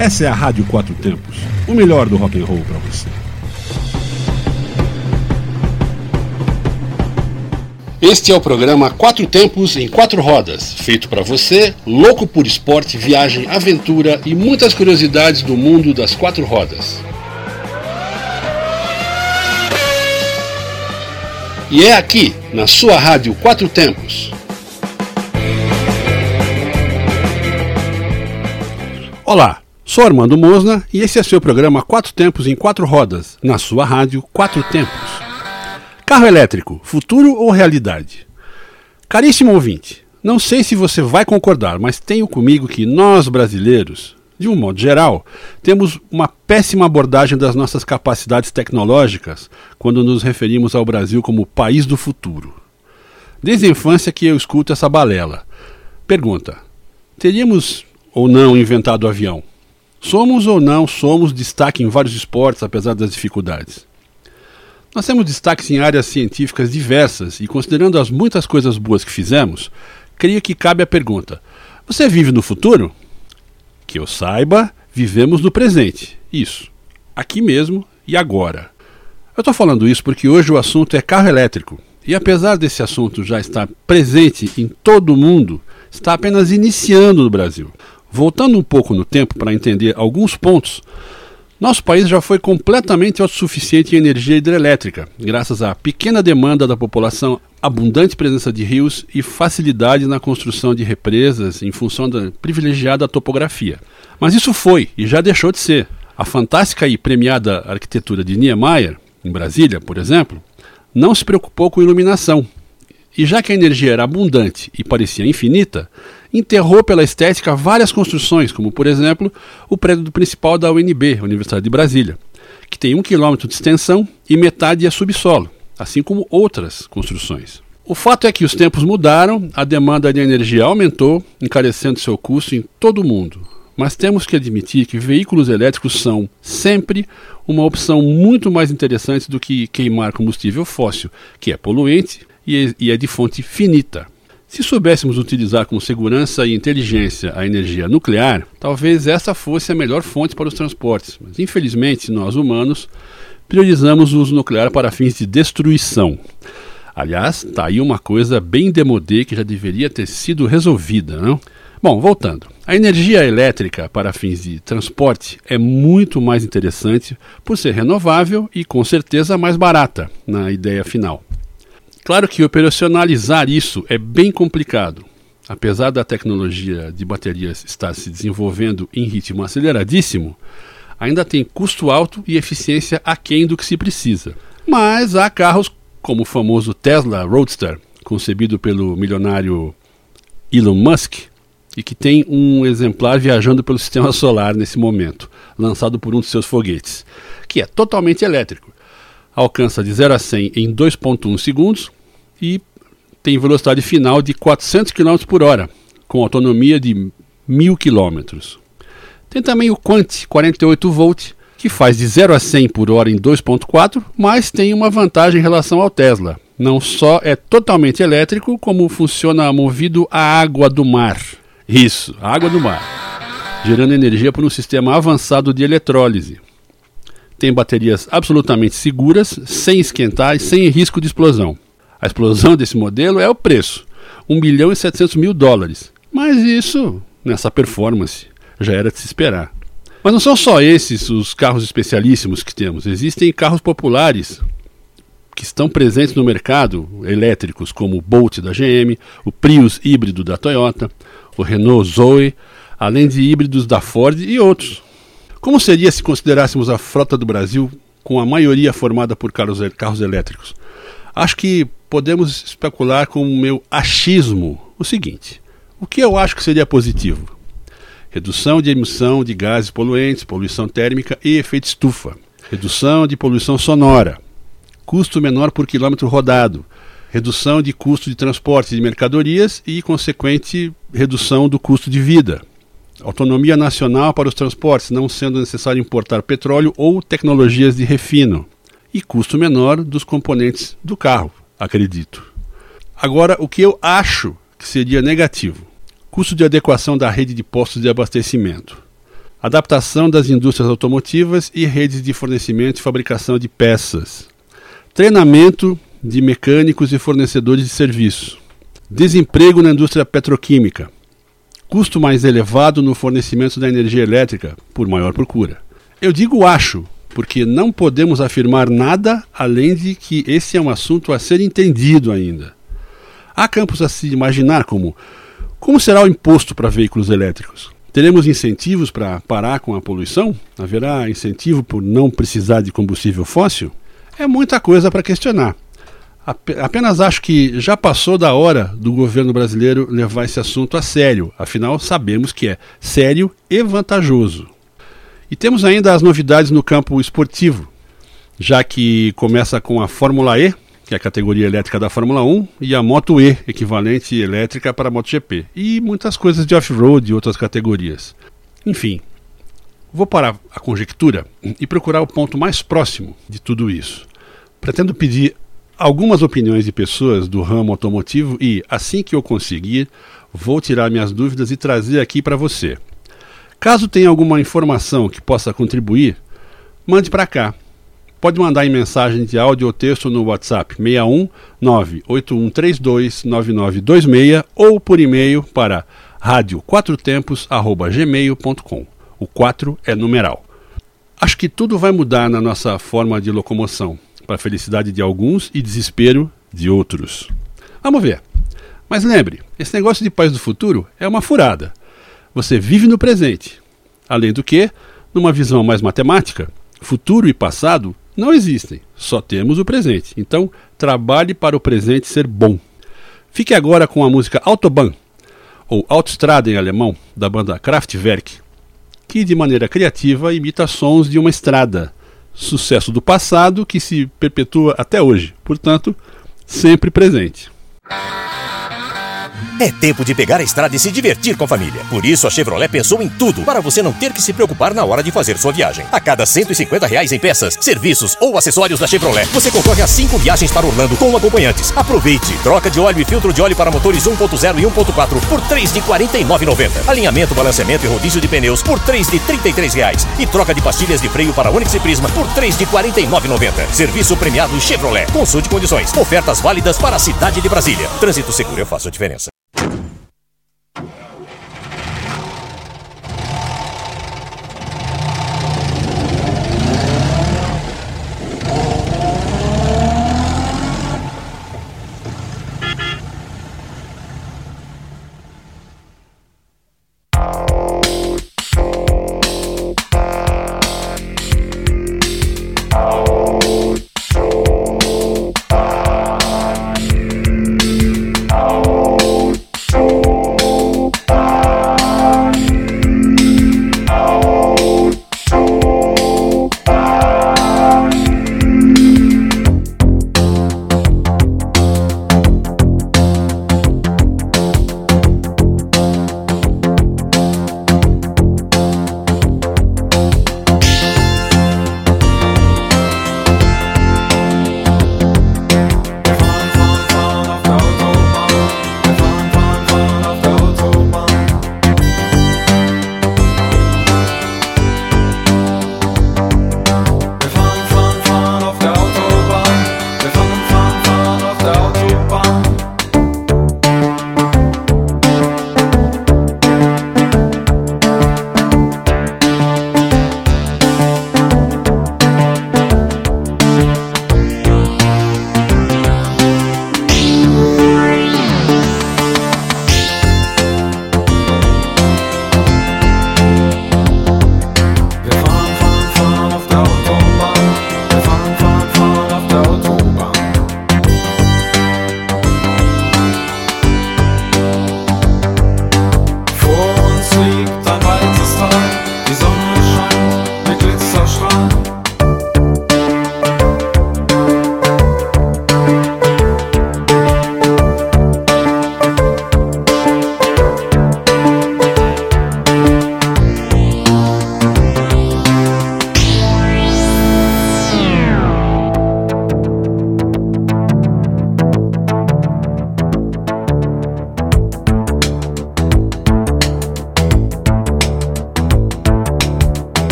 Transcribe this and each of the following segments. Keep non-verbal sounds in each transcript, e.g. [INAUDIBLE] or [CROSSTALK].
Essa é a Rádio Quatro Tempos, o melhor do rock and roll para você. Este é o programa Quatro Tempos em Quatro Rodas, feito para você, louco por esporte, viagem, aventura e muitas curiosidades do mundo das quatro rodas. E é aqui, na sua rádio Quatro Tempos. Olá, sou Armando Mosna e esse é seu programa Quatro Tempos em Quatro Rodas, na sua rádio Quatro Tempos. Carro elétrico, futuro ou realidade? Caríssimo ouvinte, não sei se você vai concordar, mas tenho comigo que nós brasileiros, de um modo geral, temos uma péssima abordagem das nossas capacidades tecnológicas quando nos referimos ao Brasil como país do futuro. Desde a infância que eu escuto essa balela. Pergunta: teríamos ou não inventado o avião? Somos ou não somos destaque em vários esportes, apesar das dificuldades? Nós temos destaques em áreas científicas diversas e, considerando as muitas coisas boas que fizemos, creio que cabe a pergunta: você vive no futuro? Que eu saiba, vivemos no presente. Isso. Aqui mesmo e agora. Eu estou falando isso porque hoje o assunto é carro elétrico. E apesar desse assunto já estar presente em todo o mundo, está apenas iniciando no Brasil. Voltando um pouco no tempo para entender alguns pontos, nosso país já foi completamente autossuficiente em energia hidrelétrica, graças à pequena demanda da população, abundante presença de rios e facilidade na construção de represas em função da privilegiada topografia. Mas isso foi e já deixou de ser. A fantástica e premiada arquitetura de Niemeyer, em Brasília, por exemplo, não se preocupou com iluminação. E já que a energia era abundante e parecia infinita, enterrou pela estética várias construções, como por exemplo o prédio principal da UNB, Universidade de Brasília, que tem um quilômetro de extensão e metade é subsolo, assim como outras construções. O fato é que os tempos mudaram, a demanda de energia aumentou, encarecendo seu custo em todo o mundo. Mas temos que admitir que veículos elétricos são sempre uma opção muito mais interessante do que queimar combustível fóssil, que é poluente e é de fonte finita. Se soubéssemos utilizar com segurança e inteligência a energia nuclear, talvez essa fosse a melhor fonte para os transportes. Mas infelizmente, nós humanos priorizamos o uso nuclear para fins de destruição. Aliás, está aí uma coisa bem demodê que já deveria ter sido resolvida, não? Bom, voltando. A energia elétrica para fins de transporte é muito mais interessante por ser renovável e com certeza mais barata na ideia final. Claro que operacionalizar isso é bem complicado. Apesar da tecnologia de baterias estar se desenvolvendo em ritmo aceleradíssimo, ainda tem custo alto e eficiência aquém do que se precisa. Mas há carros como o famoso Tesla Roadster, concebido pelo milionário Elon Musk, e que tem um exemplar viajando pelo [LAUGHS] sistema solar nesse momento, lançado por um de seus foguetes, que é totalmente elétrico alcança de 0 a 100 em 2.1 segundos e tem velocidade final de 400 km por hora, com autonomia de 1000 km. Tem também o Quant 48 volt, que faz de 0 a 100 por hora em 2.4, mas tem uma vantagem em relação ao Tesla. Não só é totalmente elétrico, como funciona movido a água do mar. Isso, água do mar, gerando energia por um sistema avançado de eletrólise tem baterias absolutamente seguras, sem esquentar e sem risco de explosão. A explosão desse modelo é o preço, 1 bilhão e 700 mil dólares. Mas isso, nessa performance, já era de se esperar. Mas não são só esses os carros especialíssimos que temos, existem carros populares que estão presentes no mercado, elétricos, como o Bolt da GM, o Prius híbrido da Toyota, o Renault Zoe, além de híbridos da Ford e outros. Como seria se considerássemos a frota do Brasil com a maioria formada por carros, carros elétricos? Acho que podemos especular com o meu achismo o seguinte: o que eu acho que seria positivo? Redução de emissão de gases poluentes, poluição térmica e efeito estufa. Redução de poluição sonora. Custo menor por quilômetro rodado. Redução de custo de transporte de mercadorias e, consequente, redução do custo de vida autonomia nacional para os transportes, não sendo necessário importar petróleo ou tecnologias de refino, e custo menor dos componentes do carro, acredito. Agora, o que eu acho que seria negativo: custo de adequação da rede de postos de abastecimento. adaptação das indústrias automotivas e redes de fornecimento e fabricação de peças, treinamento de mecânicos e fornecedores de serviço, desemprego na indústria petroquímica, custo mais elevado no fornecimento da energia elétrica por maior procura. Eu digo acho, porque não podemos afirmar nada além de que esse é um assunto a ser entendido ainda. Há campos a se imaginar como como será o imposto para veículos elétricos? Teremos incentivos para parar com a poluição? Haverá incentivo por não precisar de combustível fóssil? É muita coisa para questionar. Apenas acho que já passou da hora do governo brasileiro levar esse assunto a sério, afinal sabemos que é sério e vantajoso. E temos ainda as novidades no campo esportivo, já que começa com a Fórmula E, que é a categoria elétrica da Fórmula 1, e a Moto E, equivalente elétrica para a MotoGP, e muitas coisas de off-road e outras categorias. Enfim, vou parar a conjectura e procurar o ponto mais próximo de tudo isso. Pretendo pedir algumas opiniões de pessoas do ramo automotivo e, assim que eu conseguir, vou tirar minhas dúvidas e trazer aqui para você. Caso tenha alguma informação que possa contribuir, mande para cá. Pode mandar em mensagem de áudio ou texto no WhatsApp 61 981329926 ou por e-mail para radioquatrotempos@gmail.com. O 4 é numeral. Acho que tudo vai mudar na nossa forma de locomoção para a felicidade de alguns e desespero de outros. Vamos ver. Mas lembre, esse negócio de paz do futuro é uma furada. Você vive no presente. Além do que, numa visão mais matemática, futuro e passado não existem, só temos o presente. Então, trabalhe para o presente ser bom. Fique agora com a música Autobahn, ou Autostrada em alemão, da banda Kraftwerk, que de maneira criativa imita sons de uma estrada, sucesso do passado que se perpetua até hoje, portanto, sempre presente. É tempo de pegar a estrada e se divertir com a família. Por isso, a Chevrolet pensou em tudo para você não ter que se preocupar na hora de fazer sua viagem. A cada 150 reais em peças, serviços ou acessórios da Chevrolet, você concorre a 5 viagens para Orlando com acompanhantes. Aproveite! Troca de óleo e filtro de óleo para motores 1.0 e 1.4 por 3 de 49,90. Alinhamento, balanceamento e rodízio de pneus por 3 de 33 reais. E troca de pastilhas de freio para Onix e Prisma por 3 de 49,90. Serviço premiado Chevrolet. Consulte condições. Ofertas válidas para a cidade de Brasília. Trânsito seguro, eu faço a diferença.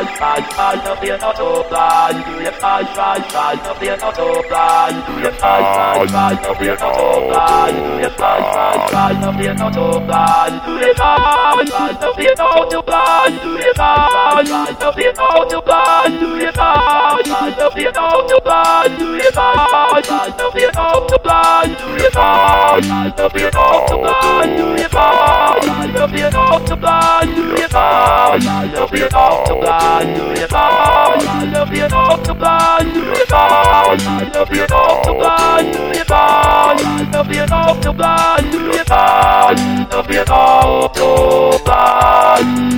Faz, faz, faz, não fica autoplano, tu faz, faz, faz, não fica autoplano, tu faz, faz, faz, não fica autoplano, tu faz, faz, faz, não fica autoplano, tu faz, faz, não fica autoplano, tu faz, faz, não fica autoplano, tu faz, faz, não fica autoplano, tu faz, faz, não fica autoplano, tu faz, faz, não fica autoplano, tu faz, faz, não fica autoplano, tu faz, faz, não fica autoplano, blind, blind, do it all. I love you off the blind, do it all. I love you off the blind, do it all. I love you off the blind, do it all. Love you off the blind.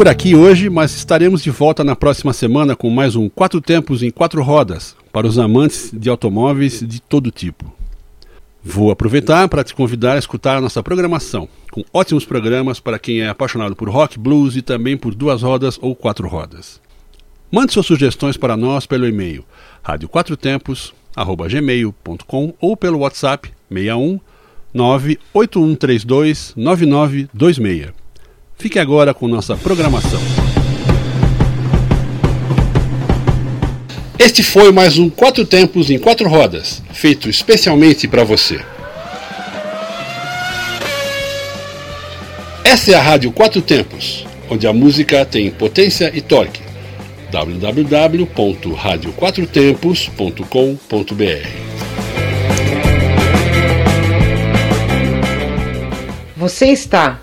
Por aqui hoje, mas estaremos de volta na próxima semana com mais um Quatro Tempos em Quatro Rodas para os amantes de automóveis de todo tipo. Vou aproveitar para te convidar a escutar a nossa programação, com ótimos programas para quem é apaixonado por rock, blues e também por duas rodas ou quatro rodas. Mande suas sugestões para nós pelo e-mail radioquatrotempos@gmail.com ou pelo WhatsApp 61 98132 9926. Fique agora com nossa programação. Este foi mais um Quatro Tempos em Quatro Rodas, feito especialmente para você. Essa é a Rádio Quatro Tempos, onde a música tem potência e torque. www.radioquatrotempos.com.br Você está